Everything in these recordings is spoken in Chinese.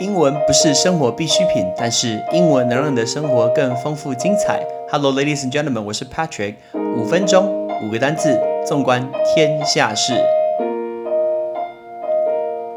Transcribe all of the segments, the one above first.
英文不是生活必需品，但是英文能让你的生活更丰富精彩。Hello, ladies and gentlemen，我是 Patrick。五分钟，五个单字，纵观天下事。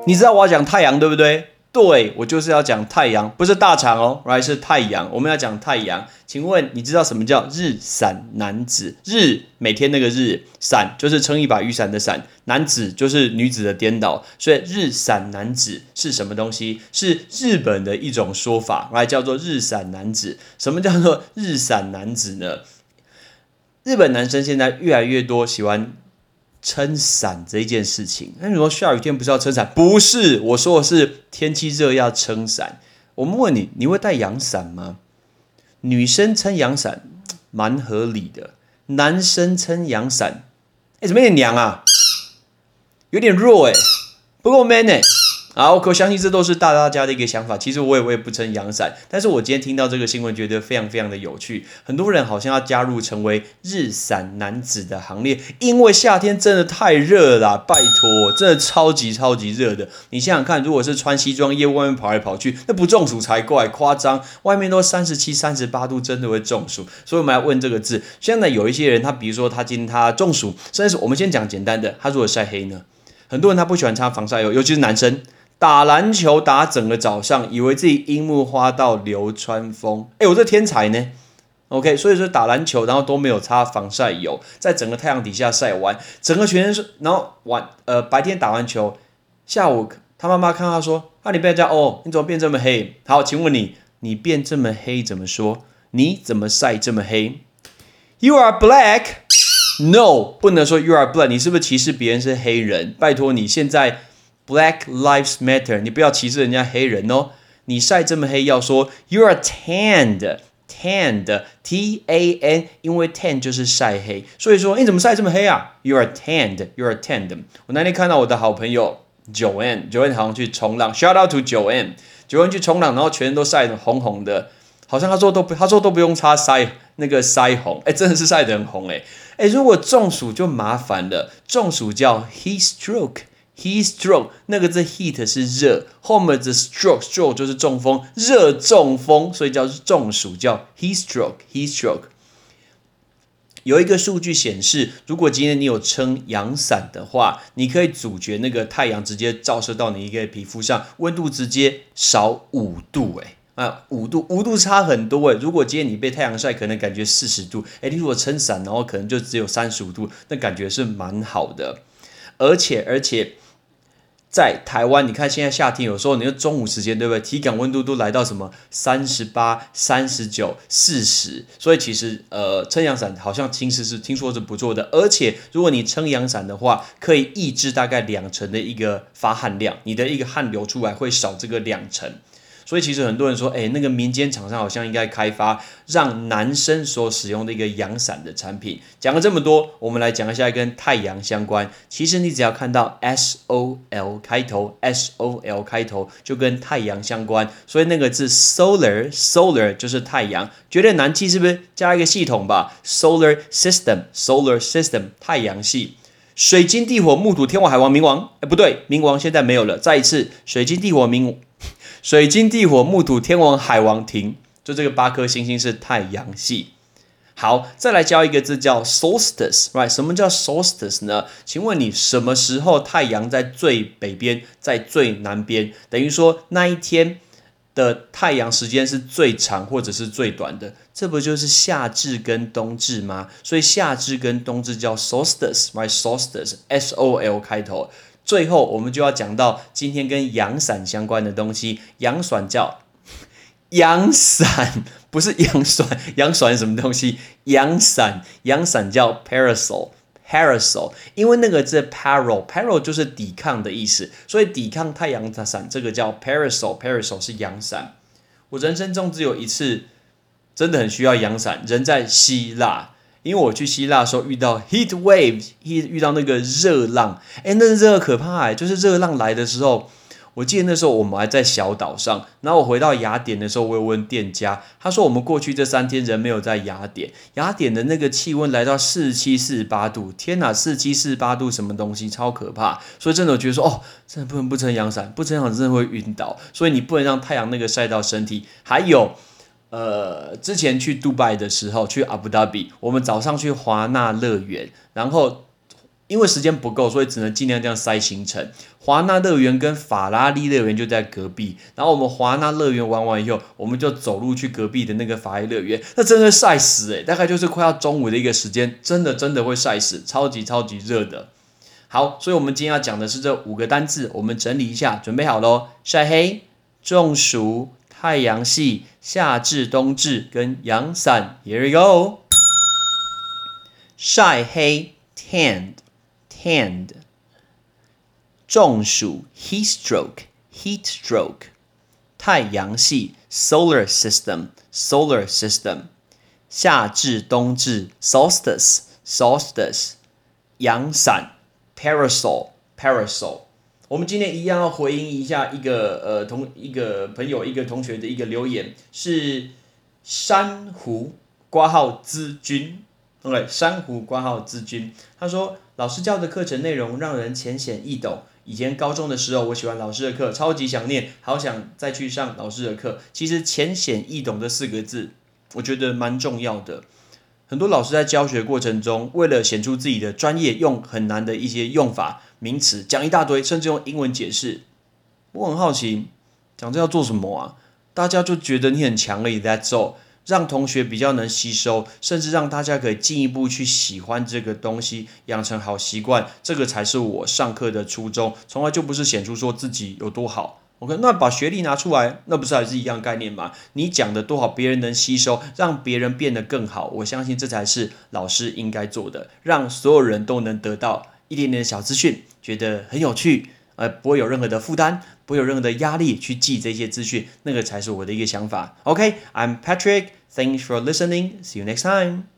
你知道我要讲太阳，对不对？对我就是要讲太阳，不是大肠哦，right 是太阳。我们要讲太阳，请问你知道什么叫日伞男子？日每天那个日，伞就是撑一把雨伞的伞，男子就是女子的颠倒，所以日伞男子是什么东西？是日本的一种说法来叫做日伞男子。什么叫做日伞男子呢？日本男生现在越来越多喜欢。撑伞这一件事情，那你说下雨天不是要撑伞？不是，我说的是天气热要撑伞。我们问你，你会带阳伞吗？女生撑阳伞蛮合理的，男生撑阳伞，哎，怎么有点娘啊？有点弱哎，不够 man 哎。好，我相信这都是大大家的一个想法。其实我也我也不撑阳伞，但是我今天听到这个新闻，觉得非常非常的有趣。很多人好像要加入成为日伞男子的行列，因为夏天真的太热了，拜托，真的超级超级热的。你想想看，如果是穿西装，夜外面跑来跑去，那不中暑才怪，夸张。外面都三十七、三十八度，真的会中暑。所以我们来问这个字。现在有一些人，他比如说他今天他中暑，甚至是我们先讲简单的，他如果晒黑呢？很多人他不喜欢擦防晒油，尤其是男生。打篮球打整个早上，以为自己樱木花道流川枫，哎，我这天才呢。OK，所以说打篮球，然后都没有擦防晒油，在整个太阳底下晒完，整个全身是，然后晚呃白天打完球，下午他妈妈看他说，啊你不要这样哦，你怎么变这么黑？好，请问你，你变这么黑怎么说？你怎么晒这么黑？You are black？No，不能说 You are black，你是不是歧视别人是黑人？拜托你现在。Black lives matter，你不要歧视人家黑人哦。你晒这么黑，要说 You are tanned，tanned，T A N，因为 tan 就是晒黑，所以说你怎么晒这么黑啊？You are tanned，You are tanned。我那天看到我的好朋友 Joanne，Joanne 好像去冲浪，Shout out to Joanne，Joanne 去冲浪，然后全身都晒得红红的，好像他说都不，他说都不用擦腮那个腮红，哎，真的是晒得很红哎，哎，如果中暑就麻烦了，中暑叫 heat stroke。Heat stroke 那个字 heat 是热，后面的 stroke stroke 就是中风，热中风，所以叫中暑，叫 heat stroke heat stroke。有一个数据显示，如果今天你有撑阳伞的话，你可以阻绝那个太阳直接照射到你一个皮肤上，温度直接少五度，哎啊五度五度差很多哎。如果今天你被太阳晒，可能感觉四十度，哎，你如果撑伞，然后可能就只有三十五度，那感觉是蛮好的，而且而且。在台湾，你看现在夏天，有时候你的中午时间，对不对？体感温度都来到什么三十八、三十九、四十，所以其实呃，撑阳伞好像其实是听说是不错的，而且如果你撑阳伞的话，可以抑制大概两成的一个发汗量，你的一个汗流出来会少这个两成。所以其实很多人说，哎，那个民间厂商好像应该开发让男生所使用的一个阳伞的产品。讲了这么多，我们来讲一下跟太阳相关。其实你只要看到 S O L 开头，S O L 开头就跟太阳相关。所以那个字 solar，solar 就是太阳。觉得难记是不是？加一个系统吧，solar system，solar system 太阳系。水晶地火木土天王海王冥王，哎，不对，冥王现在没有了。再一次，水晶地火冥。水晶地火木土天王海王庭，就这个八颗星星是太阳系。好，再来教一个字叫 solstice，right？什么叫 solstice 呢？请问你什么时候太阳在最北边，在最南边？等于说那一天的太阳时间是最长或者是最短的？这不就是夏至跟冬至吗？所以夏至跟冬至叫 solstice，right？solstice，s o l 开头。最后，我们就要讲到今天跟阳伞相关的东西。阳伞叫阳伞，不是阳伞。阳伞什么东西？阳伞，阳伞叫 parasol，parasol。因为那个字 parol，parol 就是抵抗的意思，所以抵抗太阳的伞，这个叫 parasol，parasol 是阳伞。我人生中只有一次真的很需要阳伞，人在希腊。因为我去希腊的时候遇到 heat wave，遇遇到那个热浪，哎，那热可怕哎！就是热浪来的时候，我记得那时候我们还在小岛上，然后我回到雅典的时候，我有问店家，他说我们过去这三天人没有在雅典，雅典的那个气温来到四七四八度，天哪，四七四八度什么东西，超可怕！所以真的我觉得说，哦，真的不能不撑阳伞，不撑阳伞真的会晕倒，所以你不能让太阳那个晒到身体。还有，呃，之前去杜拜的时候，去阿布达比，我们早上去华纳乐园，然后。因为时间不够，所以只能尽量这样塞行程。华纳乐园跟法拉利乐园就在隔壁，然后我们华纳乐园玩完以后，我们就走路去隔壁的那个法拉利乐园，那真的晒死诶，大概就是快要中午的一个时间，真的真的会晒死，超级超级热的。好，所以我们今天要讲的是这五个单字，我们整理一下，准备好喽。晒黑、中暑、太阳系、夏至、冬至跟阳伞。Here we go。晒黑 （tanned）。hand 中暑 heat stroke heat stroke 太阳系 solar system solar system 夏至冬至 solstice solstice 阳伞 parasol parasol 我们今天一样要回应一下一个呃同一个朋友一个同学的一个留言是珊瑚挂号资君 OK 珊瑚挂号资君他说。老师教的课程内容让人浅显易懂。以前高中的时候，我喜欢老师的课，超级想念，好想再去上老师的课。其实“浅显易懂”这四个字，我觉得蛮重要的。很多老师在教学过程中，为了显出自己的专业，用很难的一些用法、名词讲一大堆，甚至用英文解释。我很好奇，讲这要做什么啊？大家就觉得你很强而已，That's all。让同学比较能吸收，甚至让大家可以进一步去喜欢这个东西，养成好习惯，这个才是我上课的初衷。从来就不是显出说自己有多好。OK，那把学历拿出来，那不是还是一样概念吗？你讲的多好，别人能吸收，让别人变得更好，我相信这才是老师应该做的，让所有人都能得到一点点的小资讯，觉得很有趣。呃，不会有任何的负担，不会有任何的压力去记这些资讯，那个才是我的一个想法。OK，I'm Patrick，thanks for listening，see you next time。